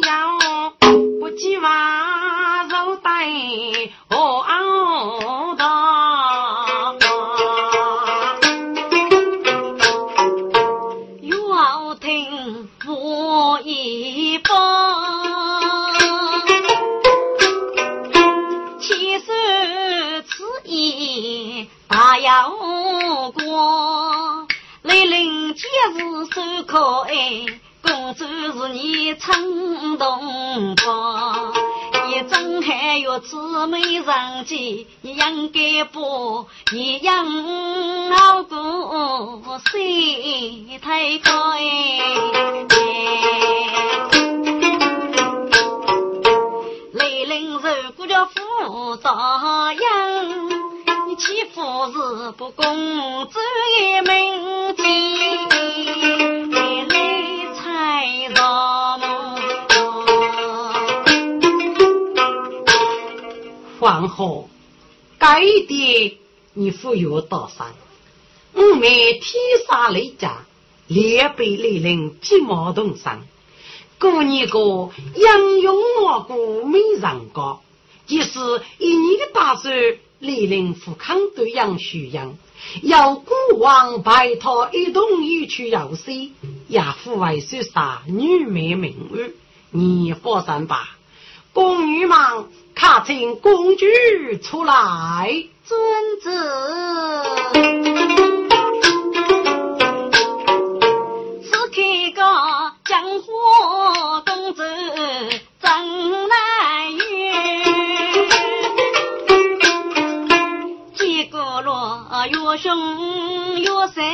around. 东方。一睁还要姊妹上街，应该把你养老过谁太高哎。雷凌如果叫夫遭殃，你欺负是不公，主一门亲，来才造梦。皇后，该的你富有多少？我妹天杀雷家，烈被雷凌鸡毛同生。过年个英勇我过美人高，即使一年的大寿，雷凌富康都养虚养，要国王拜托一同一去游戏，也父为说啥女美名誉，你放心吧，宫女们。卡请公主出来，尊子。此刻个江湖公子真难遇，几个罗越凶越善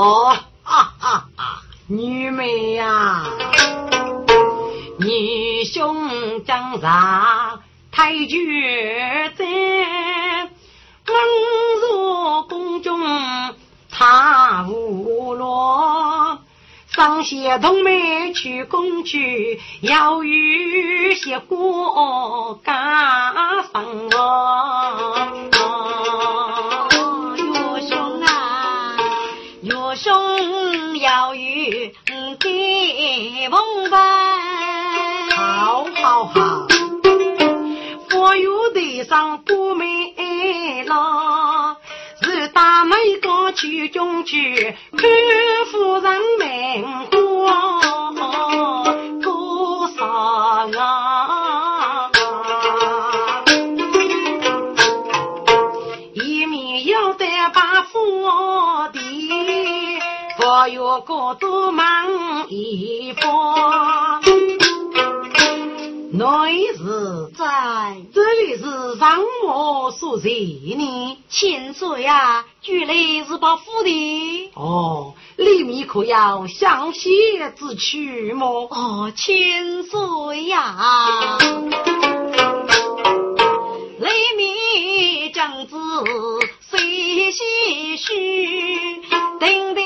哦，啊啊啊！女妹呀，你兄长上太绝在，文若宫中他无落。上些同妹去公去，要与些过家生哦。结盟吧，好好好，佛有地上不美了，是大美高去中去，看夫人梅花我有个多忙一方，内是在这里是让我说谁呢。千岁呀，原来是把府的。哦，里面可要详细之去么？哦，千岁呀，里面将子谁些许，等的。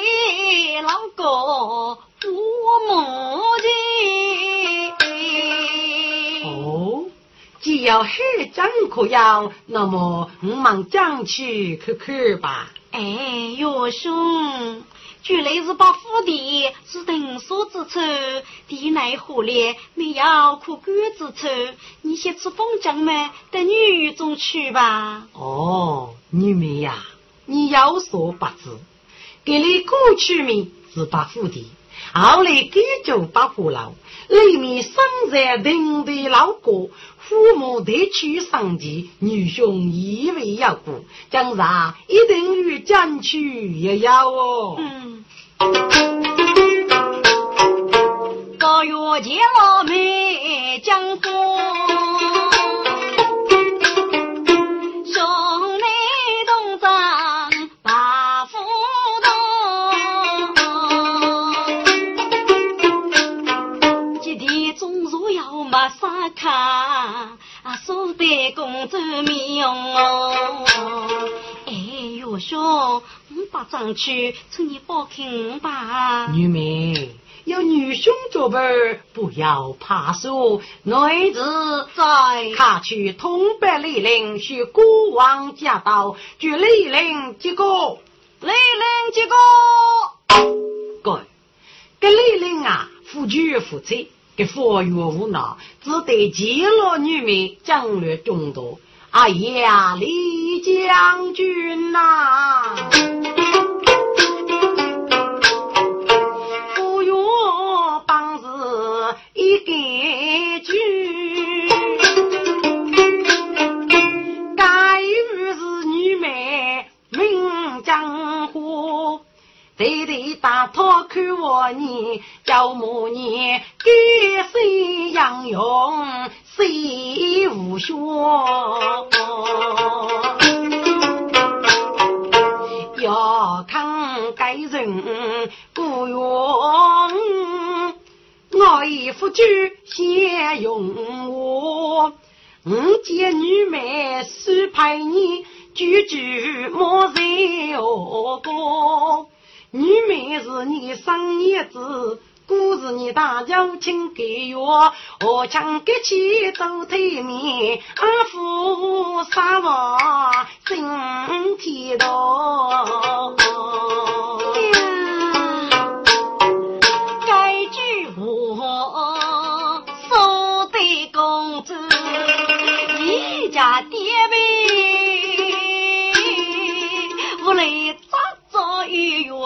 老哥，我母亲。哦，既要海江可要，那么我们将去看看吧。哎，岳兄，原来是把府地是腾所之处，地内河里没有可观之处。你先去封疆嘛，到女中去吧。哦，女妹呀，你有所不知。给你过去名是八府地，后来改叫八虎楼。里面生在定的老哥，父母得去上级，女兄以为要过，将来一定与将去也要哦。嗯，高月见老妹江湖。啊，素得公主面哦。哎哟，兄，五把账去，请你放心吧。女妹有女兄作伴，不要怕输。女子在他去通北李陵，去孤王驾到，据李陵结果，李陵结果。哥，这李陵啊，夫君夫妻。给佛曰无奈，只得极乐女妹，将略众多。哎呀，李将军呐！对对大讨看我你，叫母你给谁养用谁无学。要看该人不用，我一夫君先用我。五见女美是陪你，句句莫在何过。女妹是你生叶子，姑是你大舅亲给我，我强给起走对面，阿父杀我身体多。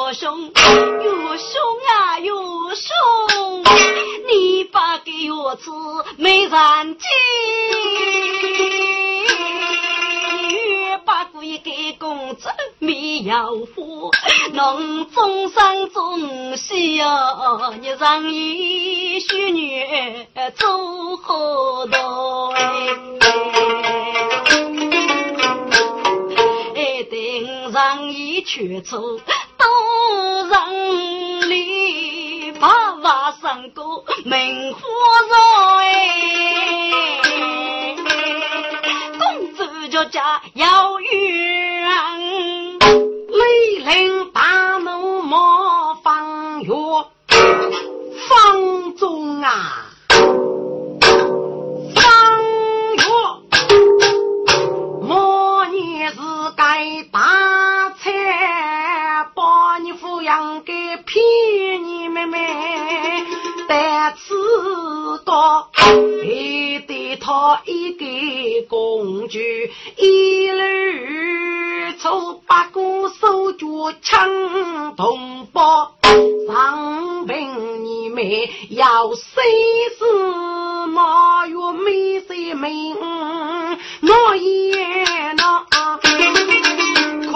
越凶，越凶啊越凶！你把给我吃没人见，越把鬼给公子没有福，侬终生终西哦，你让一许女做何道？哎，等让一去走。都人里把瓦上过门花绕哎，公子家家要远，雷凌大怒莫放月，放纵啊！还得他一个工具，一路走八个手脚抢同胞，上兵你妹要生死马月没谁命，我也那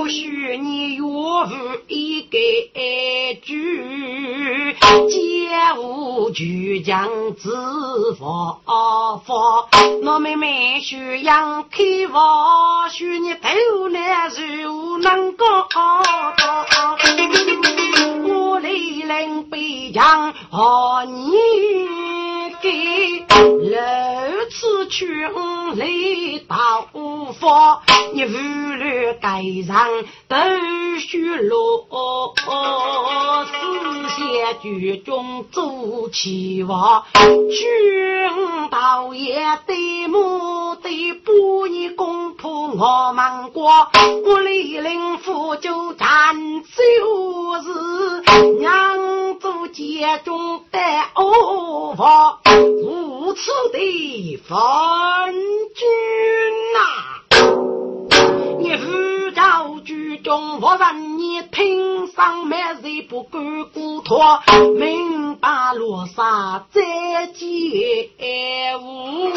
许你岳父一个句。家务就将自发发，我妹妹需养开发，许你头来如能够我来人北疆和你给如此去来到发，你无论该上都需落，思想剧中做起话，君道也对母对不你公婆我们过，我李林府就战就是娘做家中的恶婆，无耻的昏参军呐你知道剧中我让你听上没人不敢顾托，明白罗刹再见无，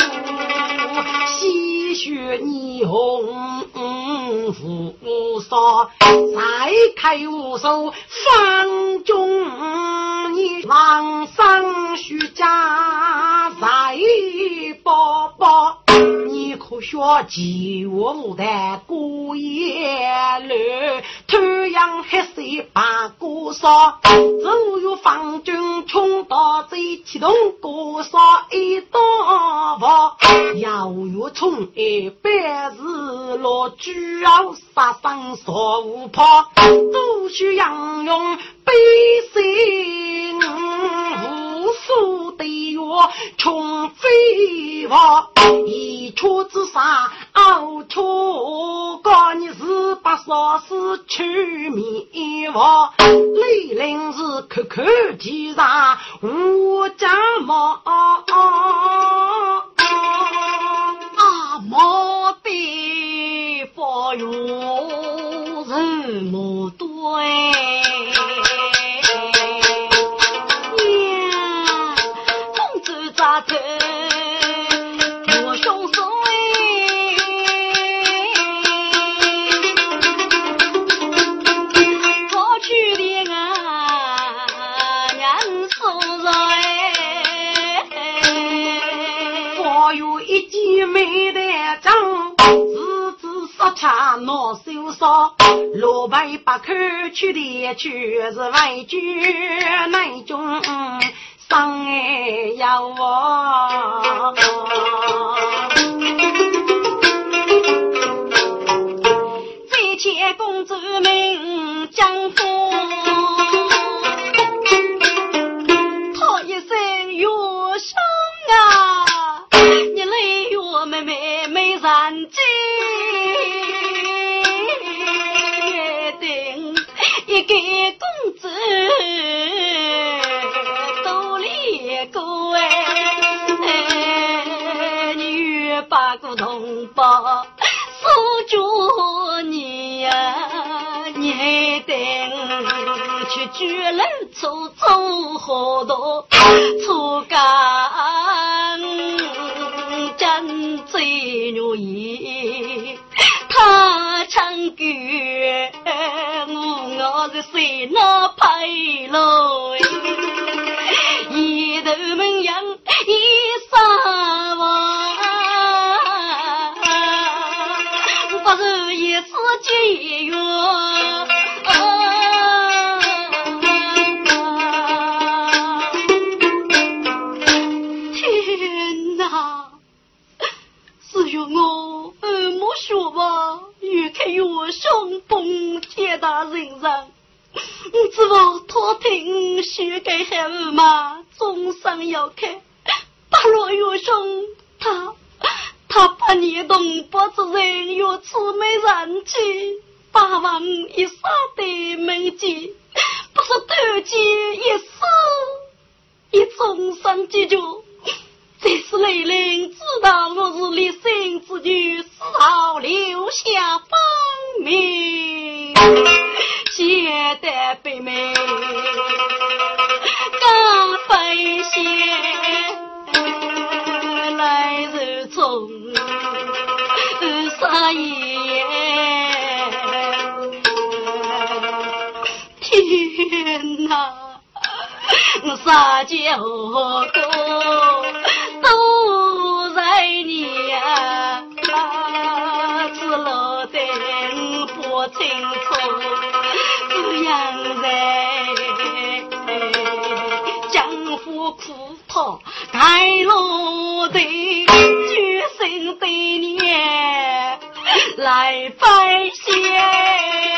鲜血霓虹扶烧，再开无手方中，你往上许家再宝宝。你可学吉我的过夜路，太阳黑色把锅烧，只有方军冲到最启动锅烧一刀破，要月冲一百日落，巨鳌杀生杀无怕，都需杨勇背心无数的穷飞跑，一出自杀熬出个你是把杀死去灭亡，雷凌是口口其上无家猫。阿毛的发育人么多。子说恰闹羞臊，罗白把口去的去是外居内中。上哎呀我，再见公主命江风，守住你呀！你还得去居楼处做好多出干真最如意，他唱歌，我我是谁那配喽？许给孩儿嘛，终生要看。八罗越伤他。他把你东北之人又魑魅人气，八王一杀的门计，不是短剑一死，一终身结局。这是雷人知道我是立身之女，丝毫留下芳名，写得悲美，刚飞仙。来日中，杀爷，天哪！杀舅哥都在你呀，只落得不清楚，白鹿的举身对面来拜谢。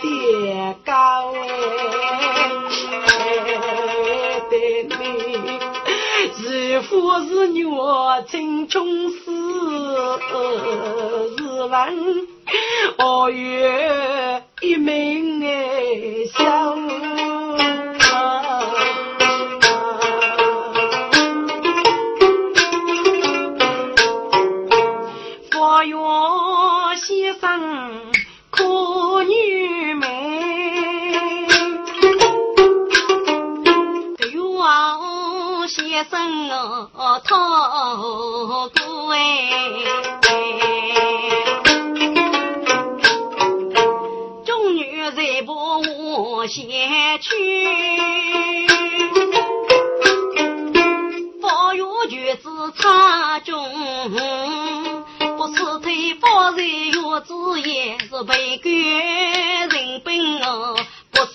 爹高哎，对你是父是女，青春是是问，哦哟，一命哎，小。一生我讨过哎，众女在把我先去，方圆举子差中，不是推方在月子也是被官人本哦，不是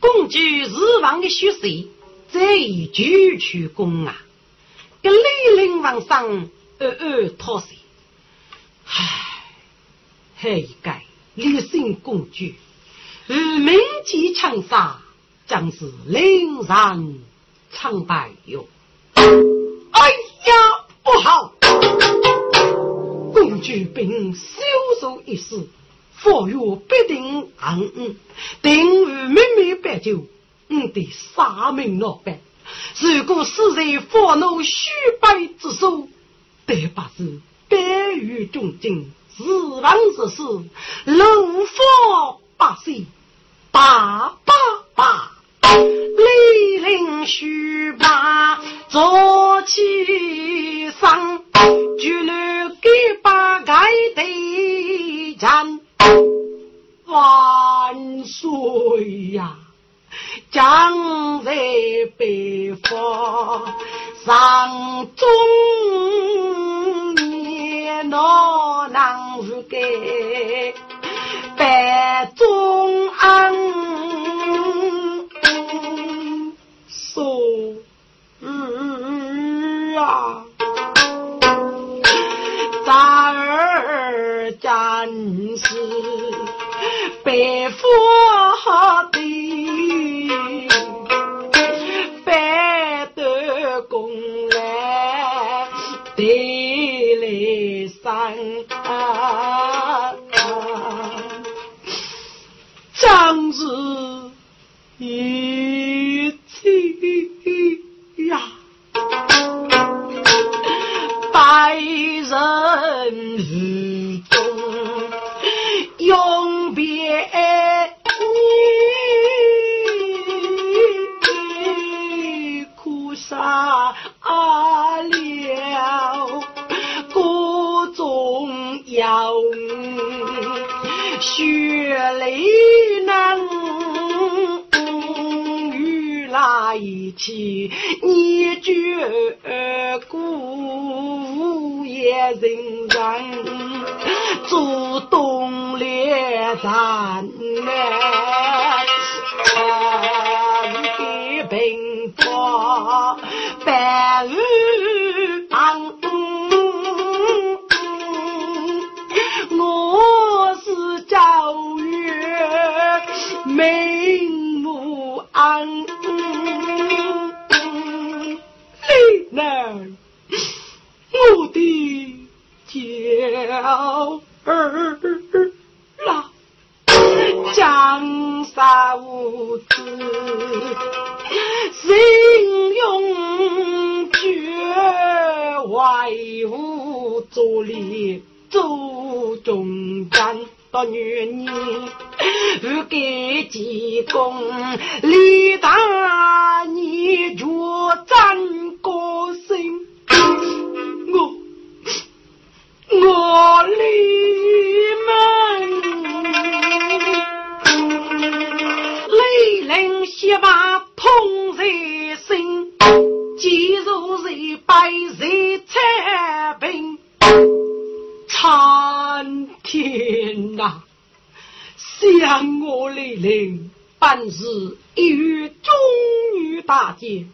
说。据日王的血色，再以九曲功啊，跟雷灵王上二二讨谁？唉，还一该立身公举，而名记枪杀，将是令人苍白哟。哎呀，不好！公举兵袖手一死。佛曰：“必定安嗯，定于妹妹白酒，我得杀命老板。如果死在佛怒虚败之手，得把是百于重金，死亡之事，怒火百岁，八八八，雷灵虚把坐起上，就能给把盖对战。”万岁呀！将在北方，上中年老能是给白中安说啊，战士。白发的，白头公来得来生，张是一血泪难与来一起，你绝孤也人人主动列战来，你的兵法白日了儿郎，江山无子，心永绝外无阻力，祖宗战。到女你不给济公，李大你绝战歌声。我李门。雷灵血把痛在心，肌肉是白是残兵，苍天呐！想我雷灵，本是一于中女大姐，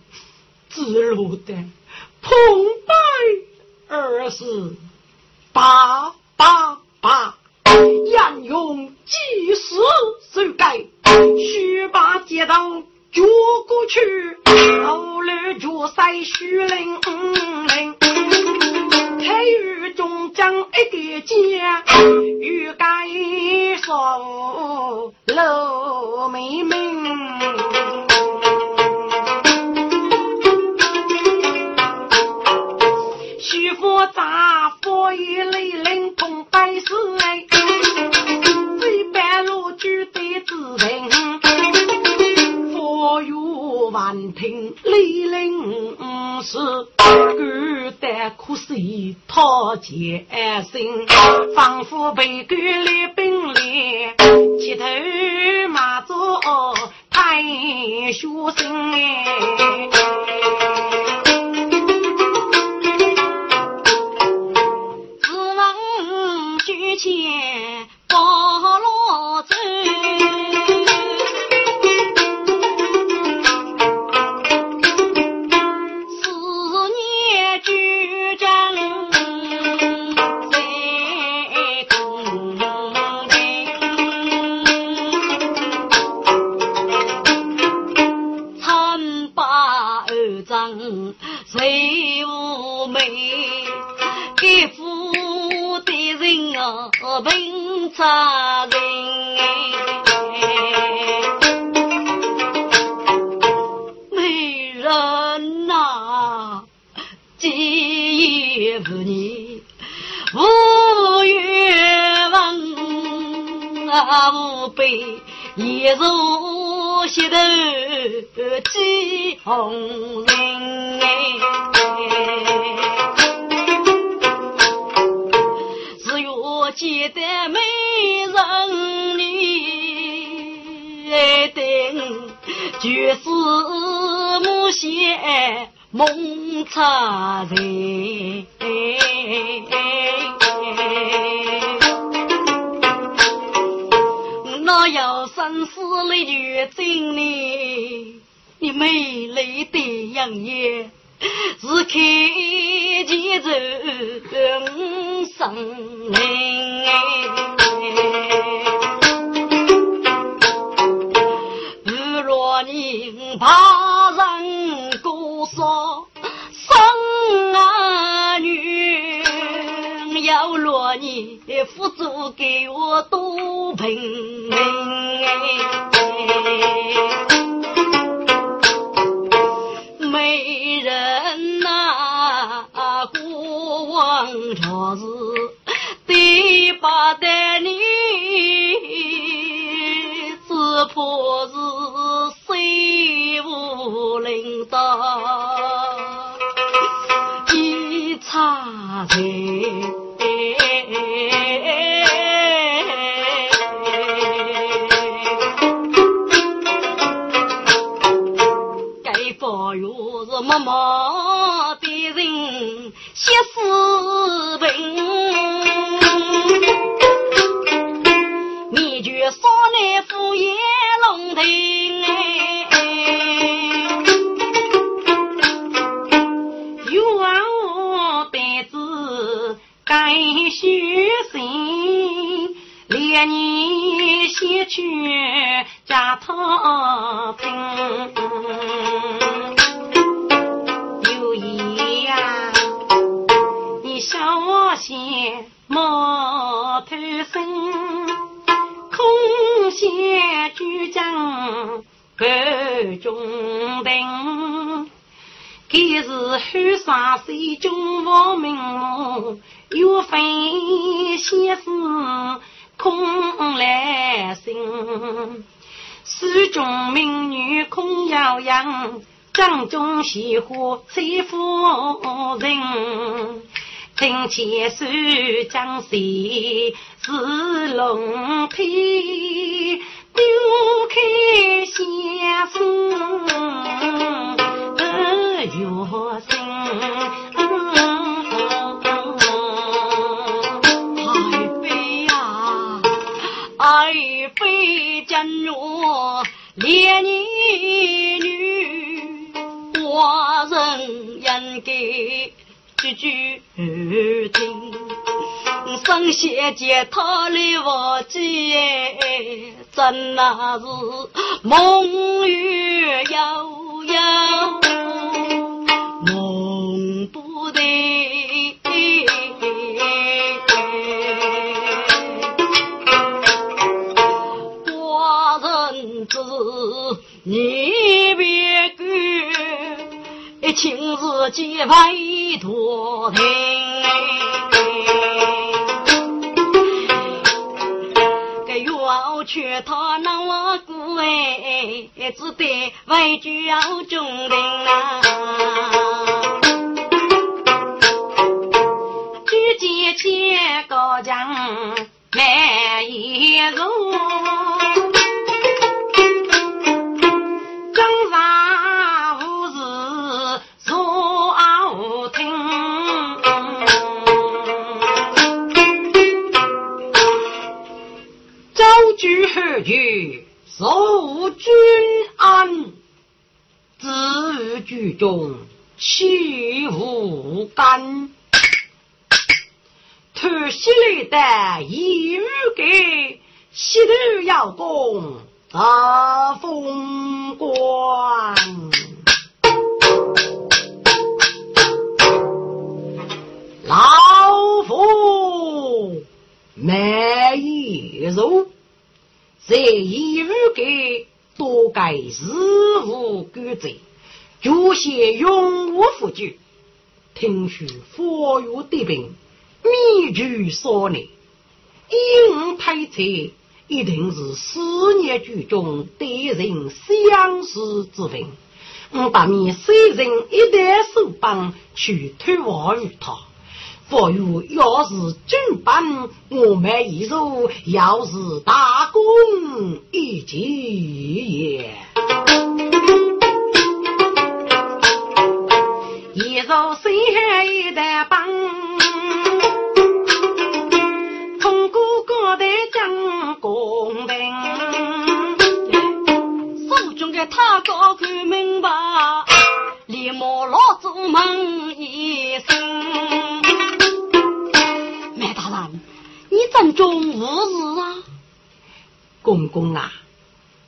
自路的澎湃而是八八八。杨勇即时手改，须把街道捉过去，后来就塞徐林林，太尉中将一个箭，欲改说楼妹妹。徐福杂佛一雷灵通百事哎。万听李陵是孤单苦兮讨艰辛，仿佛被赶来兵连，街头马走太血腥哎。前本杀人，美人呐，今夜不你无冤枉啊，无悲一如溪头几红人记得美人你。等，就是母线梦茶人。那要生死离绝真呢？你。美丽的样颜。是开前走生灵，如若你怕人过说生儿女，要若你辅助给我多平。不是谁无领导一差人。默默的人写诗后山水中王明目，岳飞先生空来信。书中名女空摇扬，帐中鲜花翠夫人。听前手将谁是龙皮，丢开先生的月心。爱妃呀，爱妃将我连你女，寡人应该。句句听，生些见他来我见，真那是梦月悠悠，亲自结拜。多听，个要劝他那我姑哎，只得为救中人啊，举剑千高将满一路。何惧受君安？自居中岂无干？偷西来的一语给，西头要攻大风光。老夫没一肉。在义务给多改事务规则，就写永无复举。听说佛有得病，密具少年，以我推测，一定是四年剧中对人相似之分。我把你虽人一代手帮去推望于他。佛如要是军班，我们一入；要是大功一举，一入谁一代帮，通过各代将功名，手中的他高看明白，立马老祖问一声。你正中无事啊，公公啊！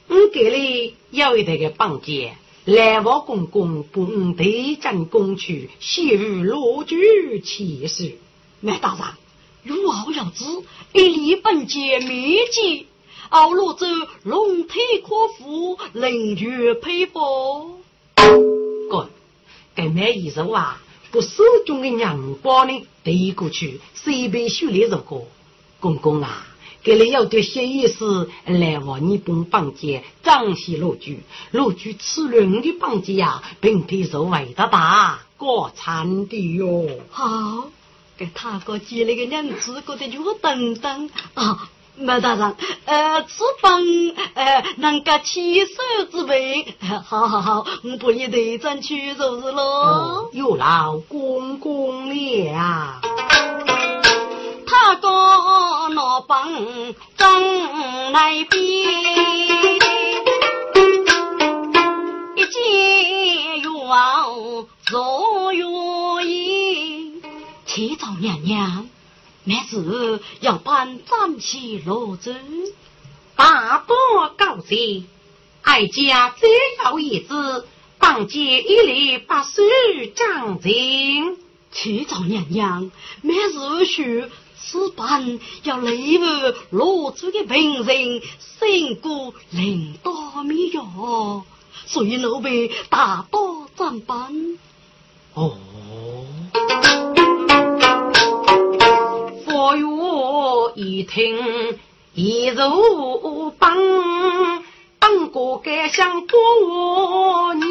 我给你有一个帮姐，来我公公不对战攻去，昔日罗举起事。麦大人，如何要知？一立本节秘籍，奥罗州龙体可服，人绝佩服。哥，该买衣裳啊！不手中的娘包呢，递过去，随便修炼如果？公公啊，给你要对些意思来往你帮帮姐，张西落居，落居吃了你的帮姐呀，并非是为的大，过产的哟。好，给他哥接了个娘子，过得就等等啊。马大人，呃，此帮呃，能够起手之辈，好好好，我帮你队长去就是喽。有劳公公了。他哥那帮正来边，一见冤若愿意，启奏娘娘。乃是要办暂起罗州，大多高兴。哀家再要一子，当接一礼八十将军。启奏娘娘，每日需此般要礼物落主的平人，胜过领导米哟。所以奴婢大多怎办？哦，佛语一听，一如棒，当过该想过你，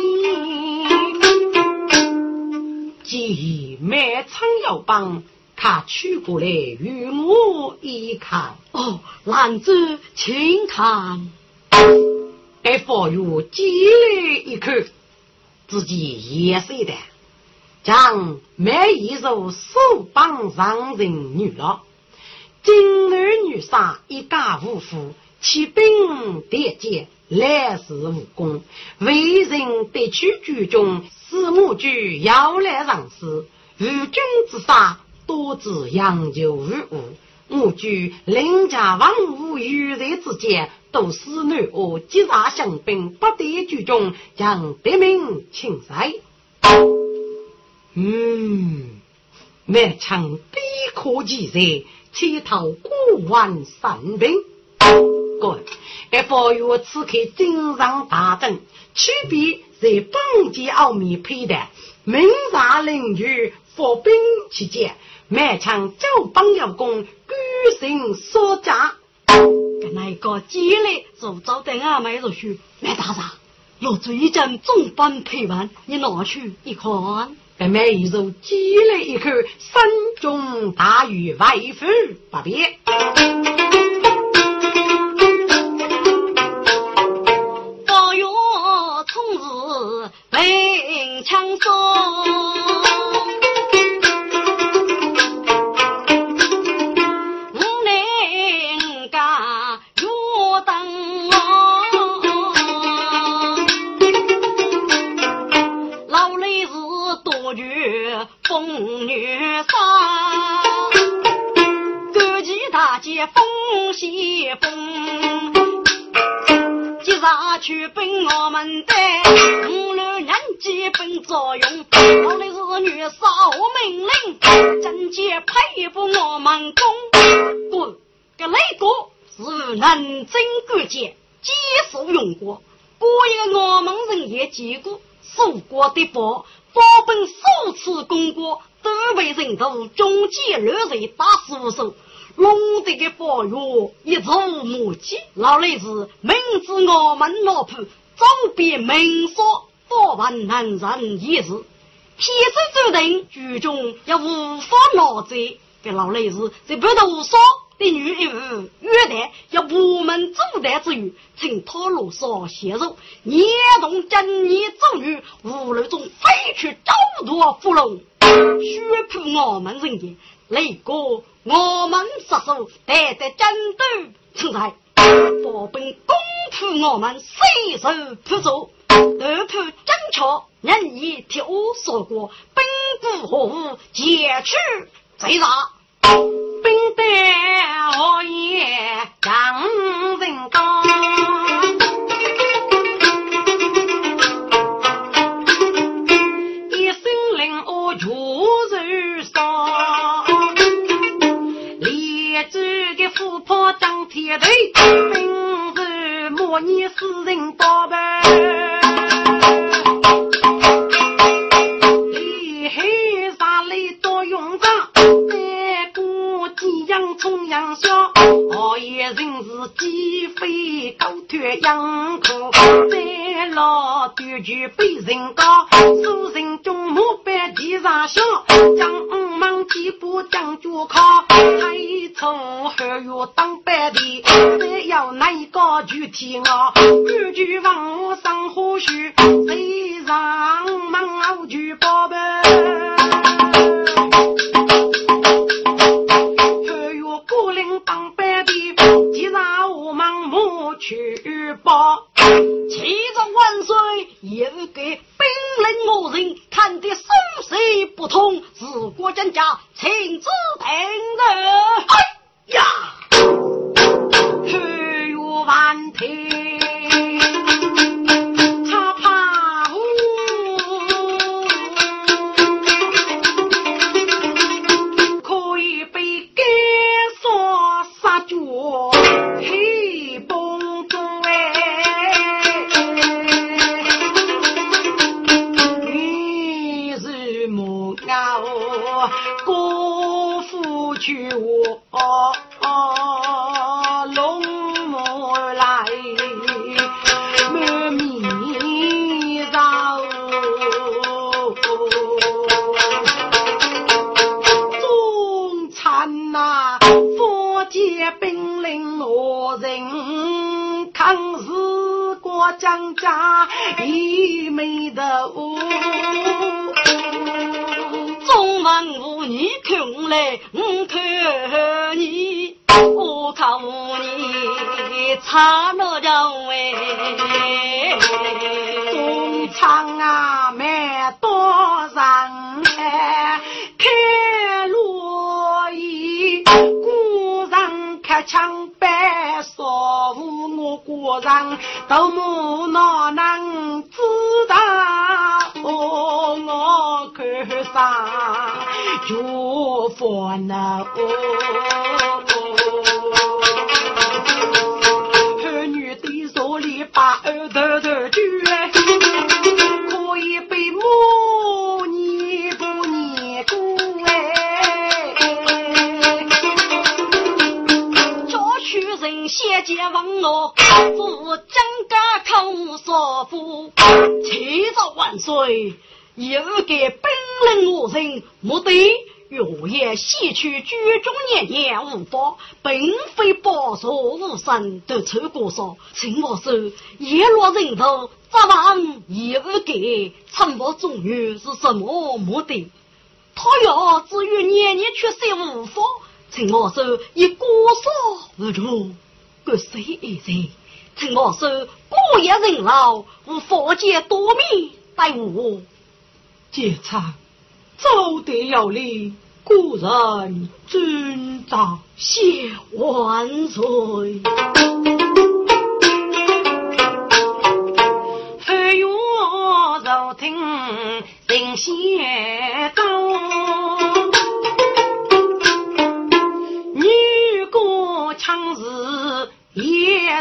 既满仓要帮。他取过来与我一看，哦，男子请看。哎，佛友接了一口，自己也是的，将每一首手帮上人女了。金儿女杀一家五夫，骑兵叠剑，来世无功，为人得取举中，四母居要来上司，无君之杀。多子养就无误，我居邻家万物与人之间，都是男恶结杀相兵，不得居中，将得名请塞。嗯，满腔悲可记在，乞讨过万散兵。各位，哎，佛曰此刻经上大阵，区别在邦界奥秘佩戴，明察邻居伏兵期间。满腔交帮要攻，举行所家。跟那个积累做招待俺买入去，来大人，若追将重班陪伴，你拿去一看。跟每一肉积累一口，山中大雨外父不便。令，真接佩服我们公。滚！这雷哥是能征敢将，几数用过。过一个我们人也见过，蜀国的宝，宝本数次攻过，都被人头中计乱贼打死无数。龙德的宝月一筹莫及，老雷子明知我们老婆总比明说多万难人一日，天生注定剧中要无法拿罪。给老雷子在不头说的女一物约谈要我们阻挡之余，请他路上陷入，捏动真言咒语，无路中飞去招夺俘虏，血破我们人间。雷哥，我们杀手带在战斗存在，保本攻破我们随手扑走，二破正巧，人已替我说过，兵不合物，解去贼杀，兵得何也让人讲。铁队，兵是模拟死人宝贝，激扬冲阳霄，熬夜人是鸡飞狗跳羊哭，在老断句被人告，数人中目白地上笑，将五忙几步将脚靠，太冲后月当班的。你差了叫哎。中唱啊，满多人哎开罗衣，古人开枪白说我古人都木哪能知道哦？我看上就烦恼。我，夫将家口说夫，千朝万岁，也给本人我人目的。若也西去居中年年无法，并非保守无神得出过说，请我说叶落人头，早晚也无给，沉默终于是什么目的？他要至于年年缺失无法，请我说以过少无助，各谁一人？请我说过夜人老，无法见多面待我，劫财。走得有理，故人尊长谢万岁。飞越柔听人仙高，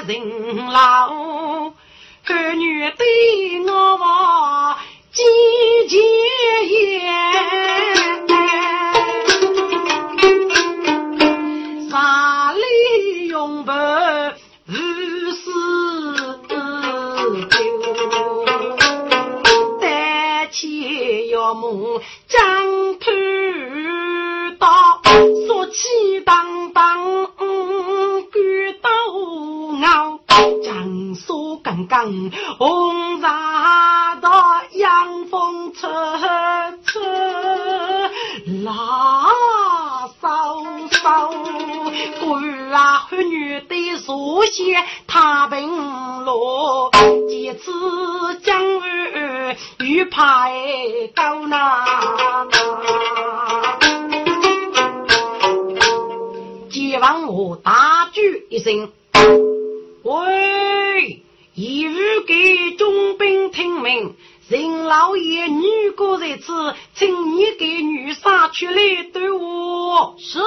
人老，儿女对我红纱到阳风吹吹拉骚骚，官啊儿女的书写太平路，几次将儿与派高那。接往我大举一声，喂！一日给中兵听命，任老爷女过在此，请你给女杀出来对我。是，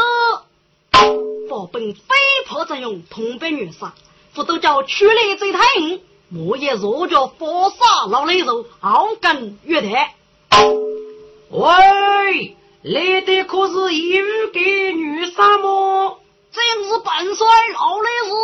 我本非破作用，同被女杀，不都叫出来最太硬。我也若叫佛杀老雷肉，熬根月台。喂，来的可是一日给女杀么？正是本帅老雷子。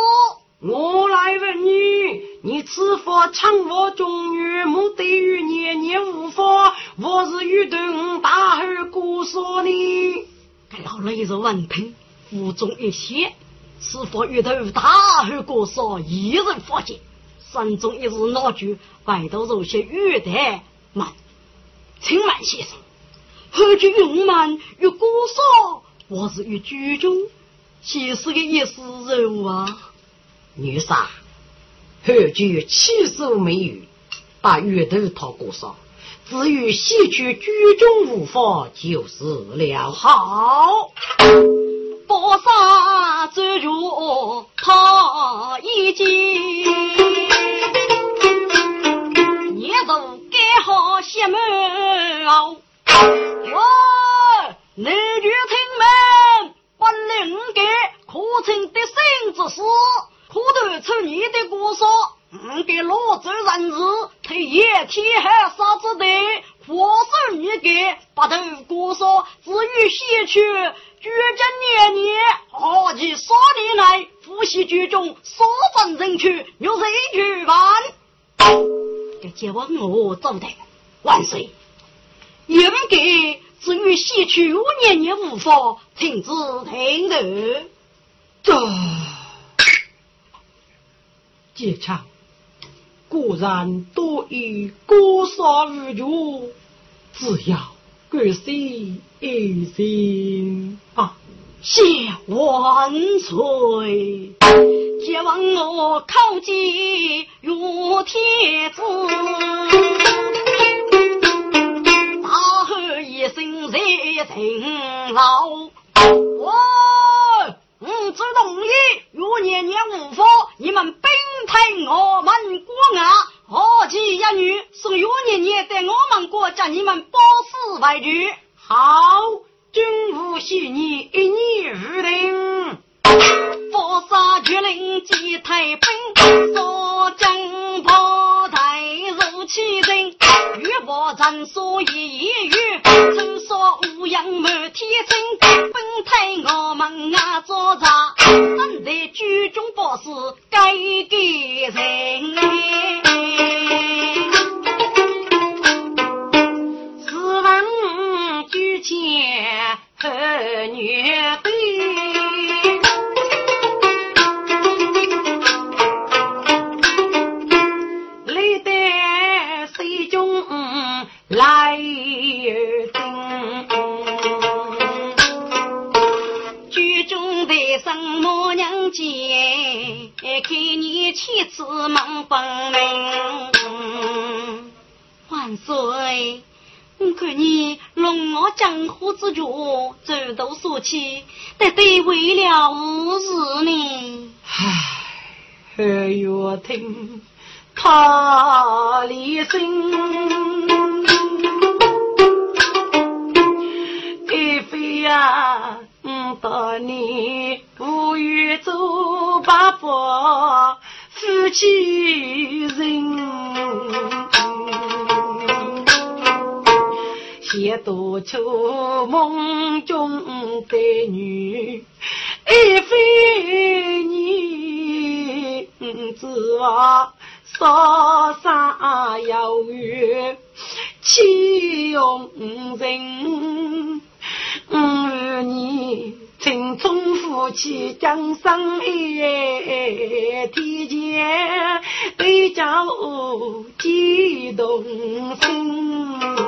我来问你，你此佛抢我中原，目的于年年无法，我是欲对我大儿姑说呢？该老雷子闻听，无中一些，此佛欲对大儿姑说，一人发现，山中一日闹剧，外头有些玉带慢，请问先生，何惧勇蛮与姑说，我是与居中，先是个意思人物啊。女杀，何惧气数美语，把月头讨过少。至于西去居中无法，就是了。好，多杀追逐他一击，你都该好些门哦。男女听门，不能给可称的生之事。可头出你的故说，我给罗州人士推夜天海杀之队，或是你给把头故说，至于西去举家年年，何其少年来，夫妻居中，所分人去，又谁去办？这结王我走的万岁，应该至于西去五年年无法，请自听得。这结场果然多以高杀无绝，只要各心一心啊！谢万岁！借望我考进如天子，大喝一声在勤劳。我五子同意，如年年无福，你们兵退我们国啊。何其一女，是如年年在我们国家，你们保死为主。好。军务许你一年无定，佛杀绝令击太兵，所将炮台入其阵，欲破战所一语，听说乌阳满天星，本太我们啊做啥？身在居中不是该给人。和女对，看你妻子忙本领，万岁。我看你龙傲江湖之绝，走都说起，得得为了无事呢。唉，月听他离声，一飞呀，到你不愿做爸爸，夫妻人。夜多秋梦中的女，一非你知话，少山有月，岂用人？你青春夫妻江山爱，天前对酒激动心。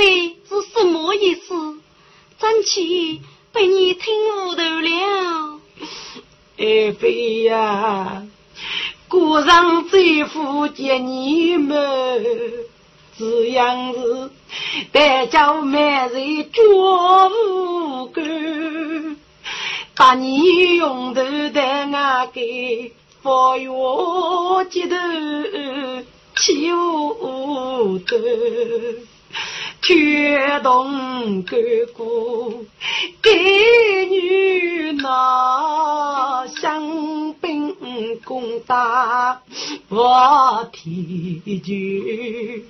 是什么意思？真气被你们这样子，得叫每人做无辜，把你用头的那个佛药接头起舞的，却动哥哥给女拿香槟共打。我提举，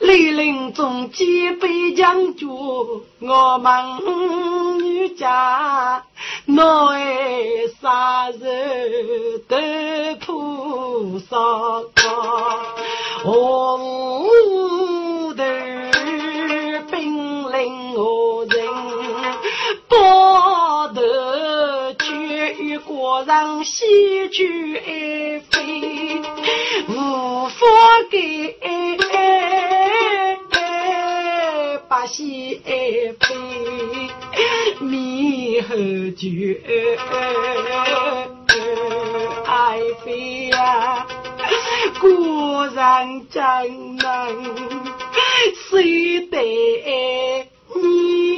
雷林中几杯将酒，我们女家爱杀人的菩萨，我不得去国上西去爱妃。无法给把戏配，猕猴酒爱妃呀，果然江南，谁得你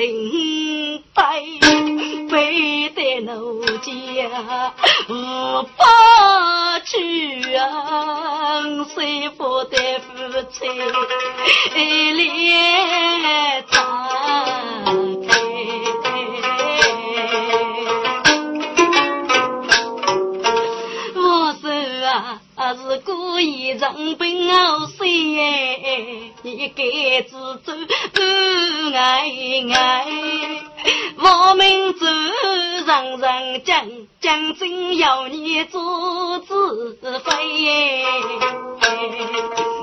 人悲，背得奴家无法去啊，谁不得夫妻？恋做子妃，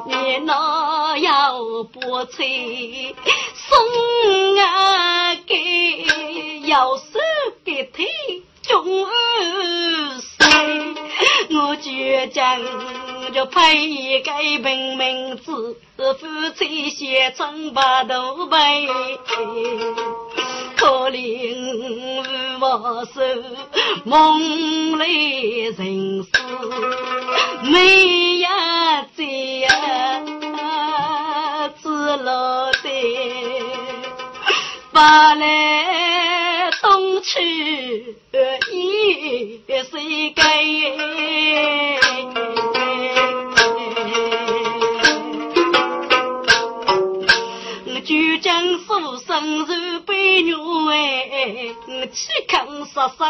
你那要不催，送啊给要是给腿，中午。我倔强就配一个平名字，夫妻写成白头背。可怜我手梦里人世，你呀在呀，只落得把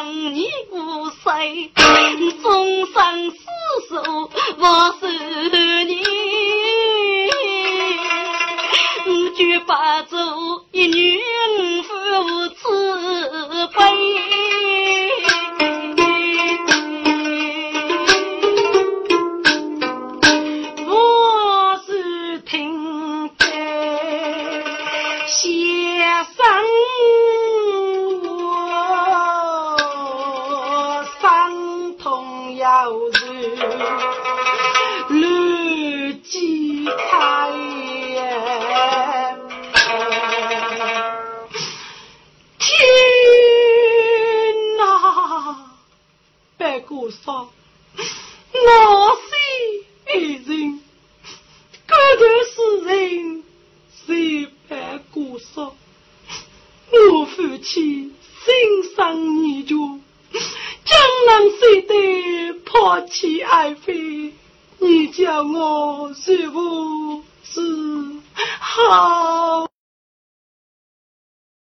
生你